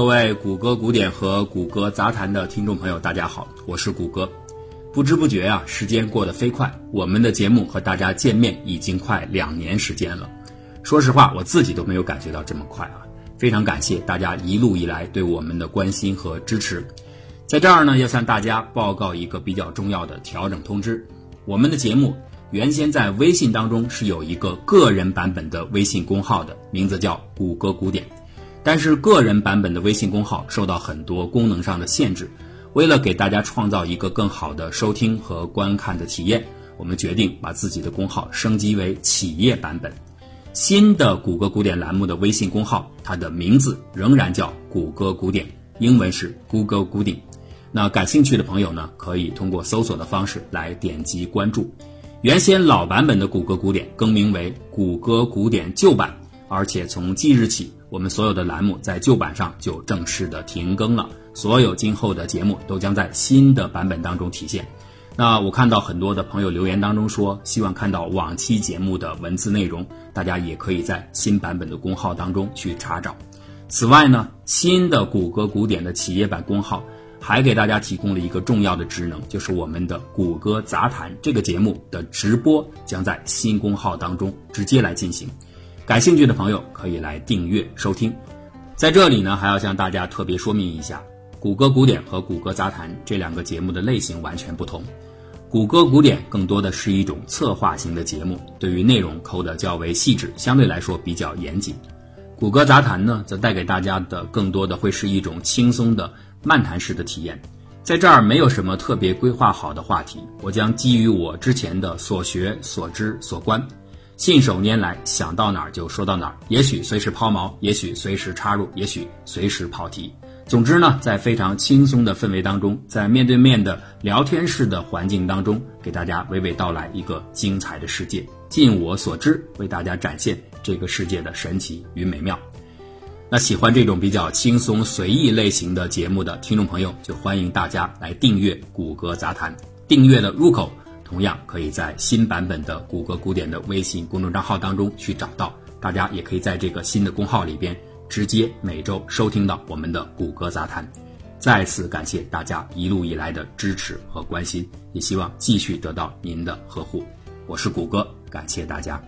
各位谷歌古典和谷歌杂谈的听众朋友，大家好，我是谷歌。不知不觉啊，时间过得飞快，我们的节目和大家见面已经快两年时间了。说实话，我自己都没有感觉到这么快啊！非常感谢大家一路以来对我们的关心和支持。在这儿呢，要向大家报告一个比较重要的调整通知：我们的节目原先在微信当中是有一个个人版本的微信公号的，名字叫“谷歌古典”。但是个人版本的微信公号受到很多功能上的限制，为了给大家创造一个更好的收听和观看的体验，我们决定把自己的公号升级为企业版本。新的谷歌古典栏目的微信公号，它的名字仍然叫谷歌古典，英文是 Google 古典。那感兴趣的朋友呢，可以通过搜索的方式来点击关注。原先老版本的谷歌古典更名为谷歌古典旧版，而且从即日起。我们所有的栏目在旧版上就正式的停更了，所有今后的节目都将在新的版本当中体现。那我看到很多的朋友留言当中说，希望看到往期节目的文字内容，大家也可以在新版本的公号当中去查找。此外呢，新的谷歌古典的企业版公号还给大家提供了一个重要的职能，就是我们的谷歌杂谈这个节目的直播将在新公号当中直接来进行。感兴趣的朋友可以来订阅收听，在这里呢，还要向大家特别说明一下，谷歌古典和谷歌杂谈这两个节目的类型完全不同。谷歌古典更多的是一种策划型的节目，对于内容抠得较为细致，相对来说比较严谨。谷歌杂谈呢，则带给大家的更多的会是一种轻松的漫谈式的体验。在这儿没有什么特别规划好的话题，我将基于我之前的所学、所知、所观。信手拈来，想到哪儿就说到哪儿，也许随时抛锚，也许随时插入，也许随时跑题。总之呢，在非常轻松的氛围当中，在面对面的聊天式的环境当中，给大家娓娓道来一个精彩的世界，尽我所知为大家展现这个世界的神奇与美妙。那喜欢这种比较轻松随意类型的节目的听众朋友，就欢迎大家来订阅《谷歌杂谈》，订阅的入口。同样可以在新版本的谷歌古典的微信公众账号当中去找到，大家也可以在这个新的公号里边直接每周收听到我们的谷歌杂谈。再次感谢大家一路以来的支持和关心，也希望继续得到您的呵护。我是谷歌，感谢大家。